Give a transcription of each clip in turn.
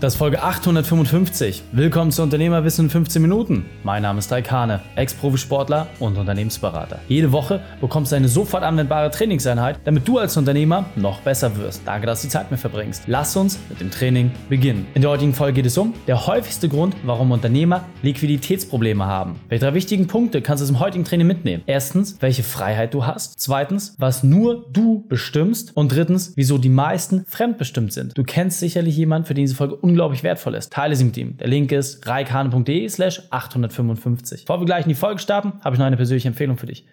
Das ist Folge 855. Willkommen zu Unternehmerwissen in 15 Minuten. Mein Name ist Raikane, Ex-Profisportler und Unternehmensberater. Jede Woche bekommst du eine sofort anwendbare Trainingseinheit, damit du als Unternehmer noch besser wirst. Danke, dass du die Zeit mir verbringst. Lass uns mit dem Training beginnen. In der heutigen Folge geht es um der häufigste Grund, warum Unternehmer Liquiditätsprobleme haben. Welche drei wichtigen Punkte kannst du im heutigen Training mitnehmen? Erstens, welche Freiheit du hast. Zweitens, was nur du bestimmst. Und drittens, wieso die meisten fremdbestimmt sind. Du kennst sicherlich jemanden, für den diese Folge unglaublich wertvoll ist. Teile sie mit ihm. Der Link ist reikane.de slash 855. Bevor wir gleich in die Folge starten, habe ich noch eine persönliche Empfehlung für dich.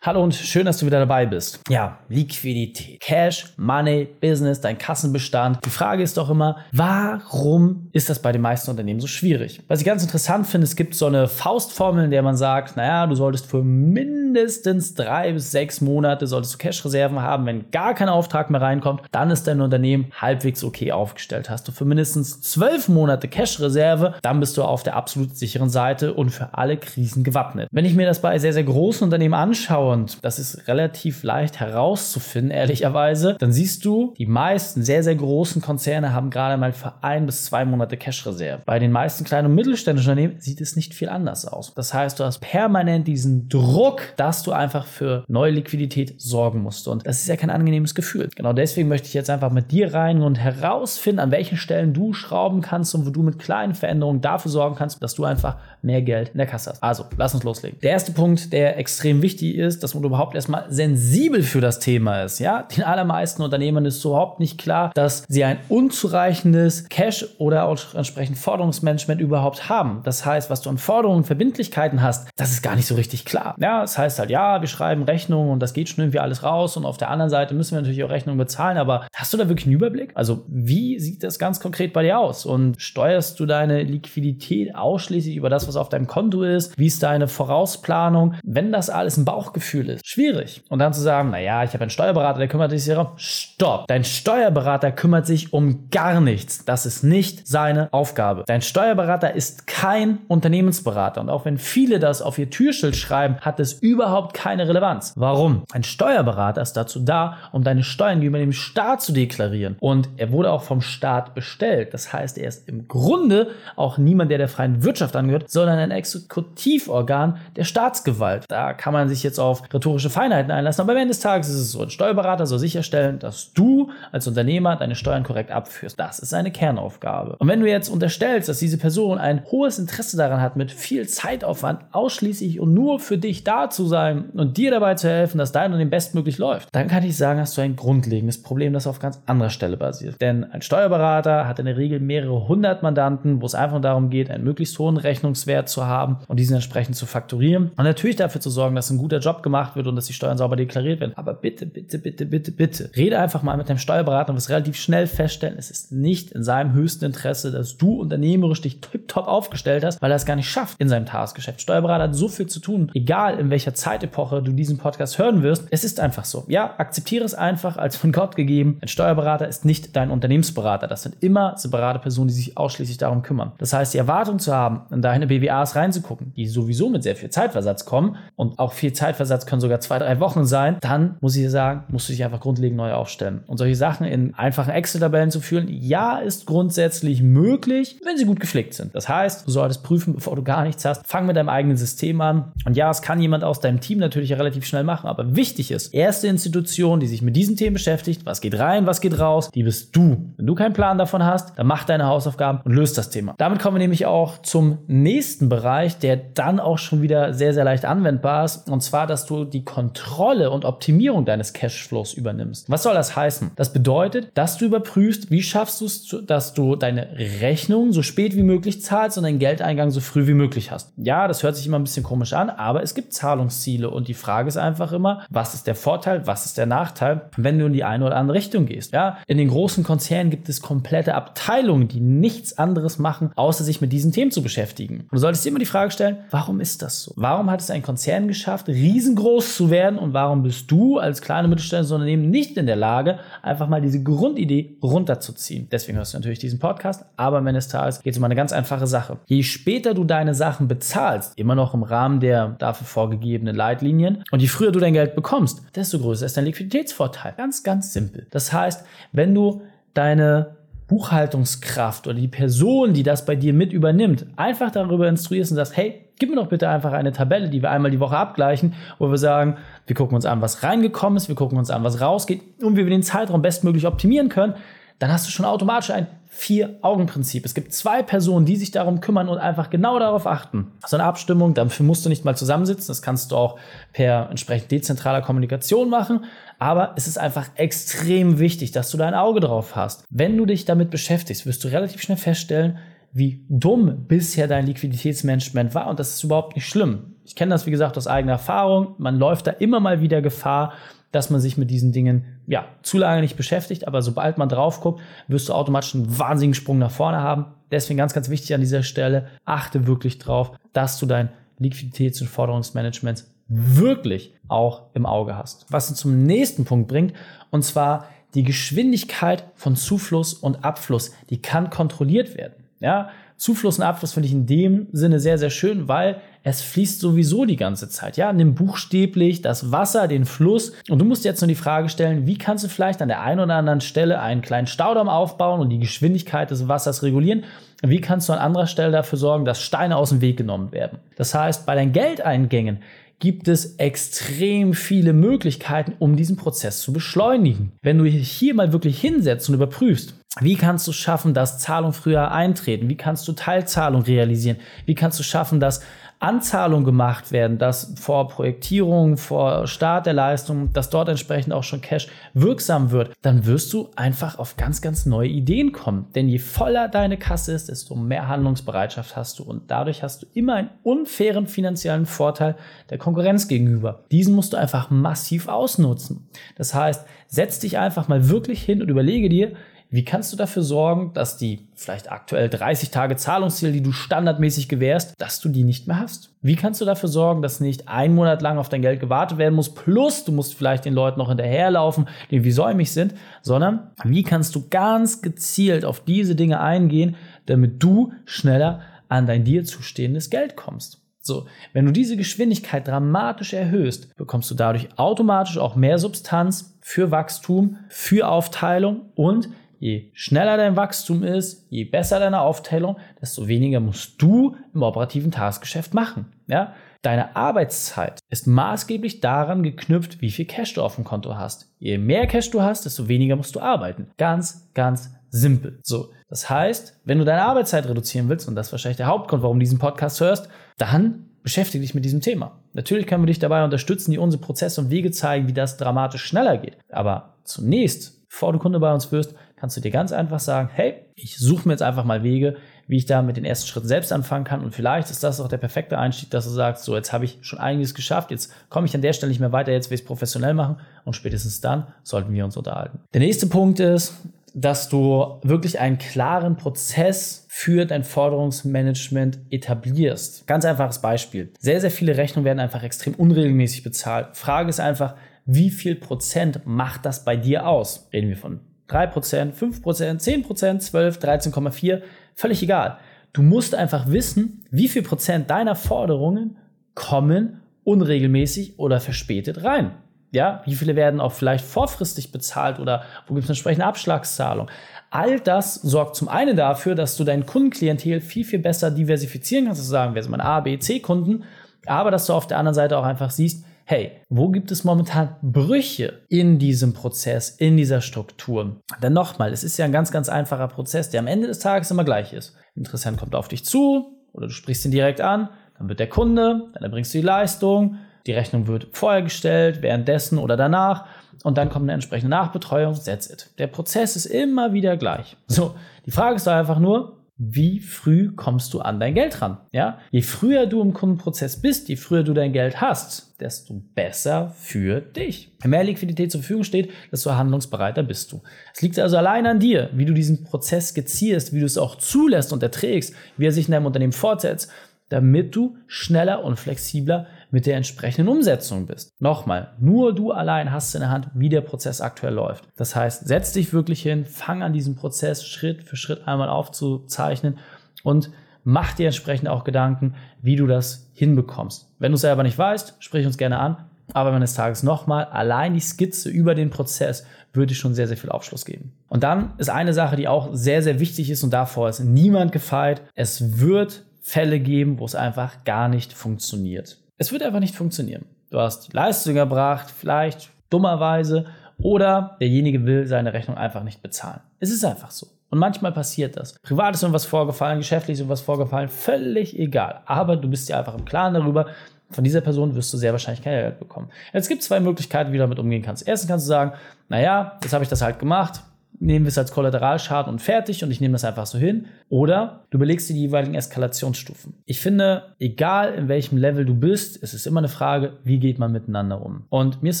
Hallo und schön, dass du wieder dabei bist. Ja, Liquidität, Cash, Money, Business, dein Kassenbestand. Die Frage ist doch immer, warum ist das bei den meisten Unternehmen so schwierig? Was ich ganz interessant finde, es gibt so eine Faustformel, in der man sagt, naja, du solltest für mindestens drei bis sechs Monate solltest du Cash-Reserven haben. Wenn gar kein Auftrag mehr reinkommt, dann ist dein Unternehmen halbwegs okay aufgestellt. Hast du für mindestens zwölf Monate Cash-Reserve, dann bist du auf der absolut sicheren Seite und für alle Krisen gewappnet. Wenn ich mir das bei sehr, sehr großen Unternehmen anschaue, und das ist relativ leicht herauszufinden, ehrlicherweise, dann siehst du, die meisten sehr, sehr großen Konzerne haben gerade mal für ein bis zwei Monate Cash-Reserve. Bei den meisten kleinen und mittelständischen Unternehmen sieht es nicht viel anders aus. Das heißt, du hast permanent diesen Druck, dass du einfach für neue Liquidität sorgen musst. Und das ist ja kein angenehmes Gefühl. Genau deswegen möchte ich jetzt einfach mit dir rein und herausfinden, an welchen Stellen du schrauben kannst und wo du mit kleinen Veränderungen dafür sorgen kannst, dass du einfach mehr Geld in der Kasse hast. Also, lass uns loslegen. Der erste Punkt, der extrem wichtig ist, dass man überhaupt erstmal sensibel für das Thema ist. Ja, den allermeisten Unternehmern ist überhaupt nicht klar, dass sie ein unzureichendes Cash oder auch entsprechend Forderungsmanagement überhaupt haben. Das heißt, was du an Forderungen und Verbindlichkeiten hast, das ist gar nicht so richtig klar. Ja, das heißt halt, ja, wir schreiben Rechnungen und das geht schon irgendwie alles raus und auf der anderen Seite müssen wir natürlich auch Rechnungen bezahlen, aber hast du da wirklich einen Überblick? Also, wie sieht das ganz konkret bei dir aus? Und steuerst du deine Liquidität ausschließlich über das, was auf deinem Konto ist? Wie ist deine Vorausplanung? Wenn das alles ein Bauchgefühl ist. Schwierig. Und dann zu sagen, naja, ich habe einen Steuerberater, der kümmert sich darum. Stopp. Dein Steuerberater kümmert sich um gar nichts. Das ist nicht seine Aufgabe. Dein Steuerberater ist kein Unternehmensberater. Und auch wenn viele das auf ihr Türschild schreiben, hat es überhaupt keine Relevanz. Warum? Ein Steuerberater ist dazu da, um deine Steuern gegenüber dem Staat zu deklarieren. Und er wurde auch vom Staat bestellt. Das heißt, er ist im Grunde auch niemand, der der freien Wirtschaft angehört, sondern ein Exekutivorgan der Staatsgewalt. Da kann man sich jetzt auf rhetorische Feinheiten einlassen. Aber am Ende des Tages ist es so, ein Steuerberater soll sicherstellen, dass du als Unternehmer deine Steuern korrekt abführst. Das ist seine Kernaufgabe. Und wenn du jetzt unterstellst, dass diese Person ein hohes Interesse daran hat, mit viel Zeitaufwand ausschließlich und nur für dich da zu sein und dir dabei zu helfen, dass dein Unternehmen bestmöglich läuft, dann kann ich sagen, hast du ein grundlegendes Problem, das auf ganz anderer Stelle basiert. Denn ein Steuerberater hat in der Regel mehrere hundert Mandanten, wo es einfach darum geht, einen möglichst hohen Rechnungswert zu haben und diesen entsprechend zu fakturieren und natürlich dafür zu sorgen, dass ein guter Job gemacht wird und dass die Steuern sauber deklariert werden. Aber bitte, bitte, bitte, bitte, bitte, rede einfach mal mit deinem Steuerberater und wirst relativ schnell feststellen, es ist nicht in seinem höchsten Interesse, dass du unternehmerisch dich tiptop aufgestellt hast, weil er es gar nicht schafft in seinem Tagesgeschäft. Steuerberater hat so viel zu tun, egal in welcher Zeitepoche du diesen Podcast hören wirst. Es ist einfach so. Ja, akzeptiere es einfach als von Gott gegeben. Ein Steuerberater ist nicht dein Unternehmensberater. Das sind immer separate Personen, die sich ausschließlich darum kümmern. Das heißt, die Erwartung zu haben, in deine BWAs reinzugucken, die sowieso mit sehr viel Zeitversatz kommen und auch viel Zeitversatz können sogar zwei, drei Wochen sein, dann muss ich sagen, musst du dich einfach grundlegend neu aufstellen. Und solche Sachen in einfachen Excel-Tabellen zu führen, ja, ist grundsätzlich möglich, wenn sie gut gepflegt sind. Das heißt, du solltest prüfen, bevor du gar nichts hast. Fang mit deinem eigenen System an. Und ja, es kann jemand aus deinem Team natürlich relativ schnell machen, aber wichtig ist, erste Institution, die sich mit diesen Themen beschäftigt, was geht rein, was geht raus, die bist du. Wenn du keinen Plan davon hast, dann mach deine Hausaufgaben und löst das Thema. Damit kommen wir nämlich auch zum nächsten Bereich, der dann auch schon wieder sehr, sehr leicht anwendbar ist. Und zwar, dass du die Kontrolle und Optimierung deines Cashflows übernimmst. Was soll das heißen? Das bedeutet, dass du überprüfst, wie schaffst du es, dass du deine Rechnung so spät wie möglich zahlst und deinen Geldeingang so früh wie möglich hast. Ja, das hört sich immer ein bisschen komisch an, aber es gibt Zahlungsziele und die Frage ist einfach immer, was ist der Vorteil, was ist der Nachteil, wenn du in die eine oder andere Richtung gehst. Ja, in den großen Konzernen gibt es komplette Abteilungen, die nichts anderes machen, außer sich mit diesen Themen zu beschäftigen. Und du solltest dir immer die Frage stellen, warum ist das so? Warum hat es ein Konzern geschafft, riesengroß zu werden und warum bist du als kleine mittelständisches Unternehmen nicht in der Lage, einfach mal diese Grundidee runterzuziehen? Deswegen hörst du natürlich diesen Podcast, aber am Ende des Tages geht es um eine ganz einfache Sache. Je später du deine Sachen bezahlst, immer noch im Rahmen der dafür vorgegebenen Leitlinien und je früher du dein Geld bekommst, desto größer ist dein Liquiditätsvorteil. Ganz, ganz simpel. Das heißt, wenn du deine Buchhaltungskraft oder die Person, die das bei dir mit übernimmt, einfach darüber instruierst und sagst, hey, gib mir doch bitte einfach eine Tabelle, die wir einmal die Woche abgleichen, wo wir sagen, wir gucken uns an, was reingekommen ist, wir gucken uns an, was rausgeht und wie wir den Zeitraum bestmöglich optimieren können, dann hast du schon automatisch ein Vier-Augen-Prinzip. Es gibt zwei Personen, die sich darum kümmern und einfach genau darauf achten. So eine Abstimmung, dafür musst du nicht mal zusammensitzen. Das kannst du auch per entsprechend dezentraler Kommunikation machen. Aber es ist einfach extrem wichtig, dass du dein Auge drauf hast. Wenn du dich damit beschäftigst, wirst du relativ schnell feststellen, wie dumm bisher dein Liquiditätsmanagement war. Und das ist überhaupt nicht schlimm. Ich kenne das, wie gesagt, aus eigener Erfahrung. Man läuft da immer mal wieder Gefahr, dass man sich mit diesen Dingen ja zu lange nicht beschäftigt, aber sobald man drauf guckt, wirst du automatisch einen wahnsinnigen Sprung nach vorne haben. Deswegen ganz, ganz wichtig an dieser Stelle, achte wirklich drauf, dass du dein Liquiditäts- und Forderungsmanagement wirklich auch im Auge hast. Was uns zum nächsten Punkt bringt, und zwar die Geschwindigkeit von Zufluss und Abfluss, die kann kontrolliert werden. Ja, Zufluss und Abfluss finde ich in dem Sinne sehr, sehr schön, weil es fließt sowieso die ganze Zeit. Ja, nimm buchstäblich das Wasser, den Fluss. Und du musst jetzt nur die Frage stellen, wie kannst du vielleicht an der einen oder anderen Stelle einen kleinen Staudamm aufbauen und die Geschwindigkeit des Wassers regulieren? Wie kannst du an anderer Stelle dafür sorgen, dass Steine aus dem Weg genommen werden? Das heißt, bei deinen Geldeingängen gibt es extrem viele Möglichkeiten, um diesen Prozess zu beschleunigen. Wenn du dich hier mal wirklich hinsetzt und überprüfst, wie kannst du schaffen, dass Zahlungen früher eintreten? Wie kannst du Teilzahlungen realisieren? Wie kannst du schaffen, dass Anzahlungen gemacht werden, dass vor Projektierung, vor Start der Leistung, dass dort entsprechend auch schon Cash wirksam wird, dann wirst du einfach auf ganz, ganz neue Ideen kommen. Denn je voller deine Kasse ist, desto mehr Handlungsbereitschaft hast du und dadurch hast du immer einen unfairen finanziellen Vorteil der Konkurrenz gegenüber. Diesen musst du einfach massiv ausnutzen. Das heißt, setz dich einfach mal wirklich hin und überlege dir, wie kannst du dafür sorgen, dass die vielleicht aktuell 30 Tage Zahlungsziele, die du standardmäßig gewährst, dass du die nicht mehr hast? Wie kannst du dafür sorgen, dass nicht ein Monat lang auf dein Geld gewartet werden muss, plus du musst vielleicht den Leuten noch hinterherlaufen, die wie säumig sind, sondern wie kannst du ganz gezielt auf diese Dinge eingehen, damit du schneller an dein dir zustehendes Geld kommst? So, wenn du diese Geschwindigkeit dramatisch erhöhst, bekommst du dadurch automatisch auch mehr Substanz für Wachstum, für Aufteilung und Je schneller dein Wachstum ist, je besser deine Aufteilung, desto weniger musst du im operativen Tagesgeschäft machen. Ja? Deine Arbeitszeit ist maßgeblich daran geknüpft, wie viel Cash du auf dem Konto hast. Je mehr Cash du hast, desto weniger musst du arbeiten. Ganz, ganz simpel. So. Das heißt, wenn du deine Arbeitszeit reduzieren willst, und das ist wahrscheinlich der Hauptgrund, warum du diesen Podcast hörst, dann beschäftige dich mit diesem Thema. Natürlich können wir dich dabei unterstützen, die unsere Prozesse und Wege zeigen, wie das dramatisch schneller geht. Aber zunächst, bevor du Kunde bei uns wirst, kannst du dir ganz einfach sagen, hey, ich suche mir jetzt einfach mal Wege, wie ich da mit den ersten Schritten selbst anfangen kann. Und vielleicht ist das auch der perfekte Einstieg, dass du sagst, so jetzt habe ich schon einiges geschafft, jetzt komme ich an der Stelle nicht mehr weiter, jetzt will ich es professionell machen und spätestens dann sollten wir uns unterhalten. Der nächste Punkt ist, dass du wirklich einen klaren Prozess für dein Forderungsmanagement etablierst. Ganz einfaches Beispiel. Sehr, sehr viele Rechnungen werden einfach extrem unregelmäßig bezahlt. Frage ist einfach, wie viel Prozent macht das bei dir aus? Reden wir von 3%, 5%, 10%, 12, 13,4%, völlig egal. Du musst einfach wissen, wie viel Prozent deiner Forderungen kommen unregelmäßig oder verspätet rein. Ja, wie viele werden auch vielleicht vorfristig bezahlt oder wo gibt es entsprechende Abschlagszahlung? All das sorgt zum einen dafür, dass du dein Kundenklientel viel, viel besser diversifizieren kannst. Also sagen wir sind mal A, B, C Kunden, aber dass du auf der anderen Seite auch einfach siehst, hey, wo gibt es momentan Brüche in diesem Prozess, in dieser Struktur? Denn nochmal, es ist ja ein ganz, ganz einfacher Prozess, der am Ende des Tages immer gleich ist. Interessent kommt auf dich zu oder du sprichst ihn direkt an, dann wird der Kunde, dann erbringst du die Leistung, die Rechnung wird vorher gestellt, währenddessen oder danach und dann kommt eine entsprechende Nachbetreuung, that's it. Der Prozess ist immer wieder gleich. So, die Frage ist einfach nur, wie früh kommst du an dein Geld ran? Ja? Je früher du im Kundenprozess bist, je früher du dein Geld hast, desto besser für dich. Je mehr Liquidität zur Verfügung steht, desto handlungsbereiter bist du. Es liegt also allein an dir, wie du diesen Prozess skizzierst, wie du es auch zulässt und erträgst, wie er sich in deinem Unternehmen fortsetzt, damit du schneller und flexibler mit der entsprechenden Umsetzung bist. Nochmal, nur du allein hast in der Hand, wie der Prozess aktuell läuft. Das heißt, setz dich wirklich hin, fang an diesen Prozess Schritt für Schritt einmal aufzuzeichnen und mach dir entsprechend auch Gedanken, wie du das hinbekommst. Wenn du es selber nicht weißt, sprich uns gerne an. Aber des Tages nochmal, allein die Skizze über den Prozess würde schon sehr, sehr viel Aufschluss geben. Und dann ist eine Sache, die auch sehr, sehr wichtig ist und davor ist niemand gefeit. Es wird Fälle geben, wo es einfach gar nicht funktioniert. Es wird einfach nicht funktionieren. Du hast Leistung erbracht, vielleicht dummerweise, oder derjenige will seine Rechnung einfach nicht bezahlen. Es ist einfach so. Und manchmal passiert das. Privat ist irgendwas vorgefallen, geschäftlich ist irgendwas vorgefallen, völlig egal. Aber du bist dir einfach im Klaren darüber, von dieser Person wirst du sehr wahrscheinlich kein Geld bekommen. Jetzt gibt es zwei Möglichkeiten, wie du damit umgehen kannst. Erstens kannst du sagen, naja, jetzt habe ich das halt gemacht, nehmen wir es als Kollateralschaden und fertig und ich nehme das einfach so hin. Oder du belegst dir die jeweiligen Eskalationsstufen. Ich finde, egal in welchem Level du bist, es ist immer eine Frage, wie geht man miteinander um. Und mir ist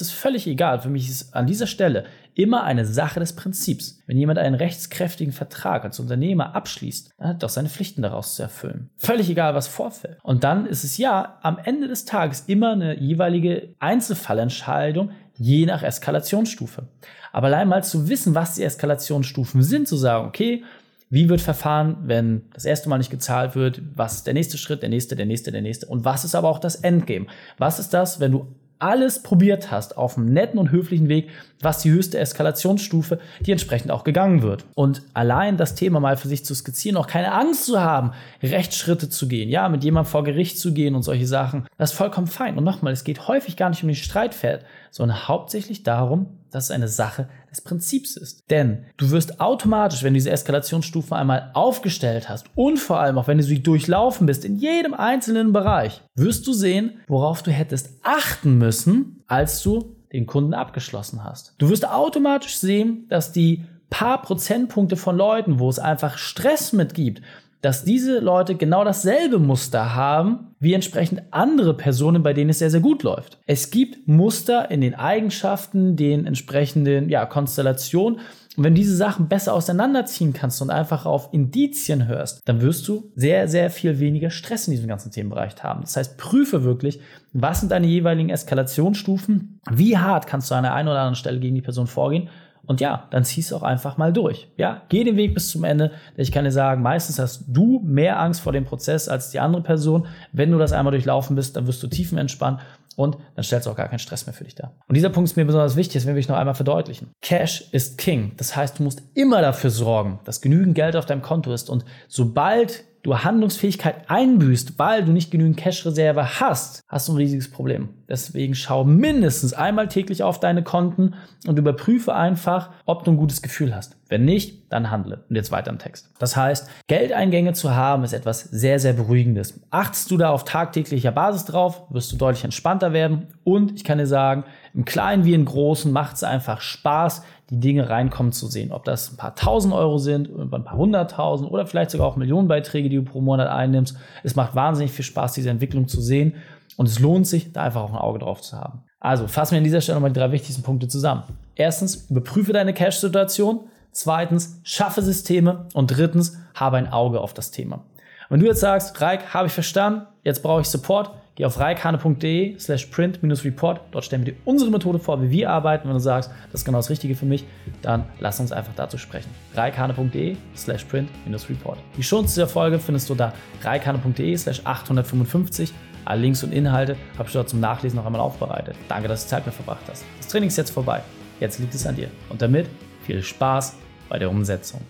es völlig egal. Für mich ist es an dieser Stelle immer eine Sache des Prinzips. Wenn jemand einen rechtskräftigen Vertrag als Unternehmer abschließt, dann hat er doch seine Pflichten daraus zu erfüllen. Völlig egal, was vorfällt. Und dann ist es ja am Ende des Tages immer eine jeweilige Einzelfallentscheidung, je nach Eskalationsstufe. Aber allein mal zu wissen, was die Eskalationsstufen sind, zu sagen, okay, wie wird verfahren, wenn das erste Mal nicht gezahlt wird? Was ist der nächste Schritt, der nächste, der nächste, der nächste? Und was ist aber auch das Endgame? Was ist das, wenn du alles probiert hast auf einem netten und höflichen Weg, was die höchste Eskalationsstufe, die entsprechend auch gegangen wird. Und allein das Thema mal für sich zu skizzieren, auch keine Angst zu haben, Rechtsschritte zu gehen, ja, mit jemandem vor Gericht zu gehen und solche Sachen, das ist vollkommen fein. Und nochmal, es geht häufig gar nicht um den Streitpferd, sondern hauptsächlich darum, dass es eine Sache des Prinzips ist. Denn du wirst automatisch, wenn du diese Eskalationsstufen einmal aufgestellt hast und vor allem auch wenn du sie durchlaufen bist in jedem einzelnen Bereich, wirst du sehen, worauf du hättest achten müssen, als du den Kunden abgeschlossen hast. Du wirst automatisch sehen, dass die paar Prozentpunkte von Leuten, wo es einfach Stress mitgibt, dass diese Leute genau dasselbe Muster haben wie entsprechend andere Personen, bei denen es sehr, sehr gut läuft. Es gibt Muster in den Eigenschaften, den entsprechenden ja, Konstellationen. Und wenn diese Sachen besser auseinanderziehen kannst und einfach auf Indizien hörst, dann wirst du sehr, sehr viel weniger Stress in diesem ganzen Themenbereich haben. Das heißt, prüfe wirklich, was sind deine jeweiligen Eskalationsstufen, wie hart kannst du an der einen oder anderen Stelle gegen die Person vorgehen und ja, dann ziehst du auch einfach mal durch. Ja, geh den Weg bis zum Ende. Ich kann dir sagen, meistens hast du mehr Angst vor dem Prozess als die andere Person. Wenn du das einmal durchlaufen bist, dann wirst du tiefenentspannt und dann stellst du auch gar keinen Stress mehr für dich dar. Und dieser Punkt ist mir besonders wichtig, das will ich noch einmal verdeutlichen. Cash ist King. Das heißt, du musst immer dafür sorgen, dass genügend Geld auf deinem Konto ist und sobald du Handlungsfähigkeit einbüßt, weil du nicht genügend Cash-Reserve hast, hast du ein riesiges Problem. Deswegen schau mindestens einmal täglich auf deine Konten und überprüfe einfach, ob du ein gutes Gefühl hast. Wenn nicht, dann handle. Und jetzt weiter im Text. Das heißt, Geldeingänge zu haben ist etwas sehr, sehr Beruhigendes. Achtest du da auf tagtäglicher Basis drauf, wirst du deutlich entspannter werden. Und ich kann dir sagen, im Kleinen wie im Großen macht es einfach Spaß, die Dinge reinkommen zu sehen. Ob das ein paar tausend Euro sind, ein paar hunderttausend oder vielleicht sogar auch Millionenbeiträge, die du pro Monat einnimmst. Es macht wahnsinnig viel Spaß, diese Entwicklung zu sehen. Und es lohnt sich, da einfach auch ein Auge drauf zu haben. Also fassen wir an dieser Stelle nochmal die drei wichtigsten Punkte zusammen. Erstens, überprüfe deine Cash-Situation. Zweitens, schaffe Systeme. Und drittens, habe ein Auge auf das Thema. Wenn du jetzt sagst, Reik, habe ich verstanden, jetzt brauche ich Support, Geh auf reikane.de slash print-report. Dort stellen wir dir unsere Methode vor, wie wir arbeiten. Wenn du sagst, das ist genau das Richtige für mich, dann lass uns einfach dazu sprechen. reikane.de slash print-report. Die Shownotes dieser Folge findest du da reikane.de slash 855. Alle Links und Inhalte habe ich dort zum Nachlesen noch einmal aufbereitet. Danke, dass du Zeit mit verbracht hast. Das Training ist jetzt vorbei. Jetzt liegt es an dir. Und damit viel Spaß bei der Umsetzung.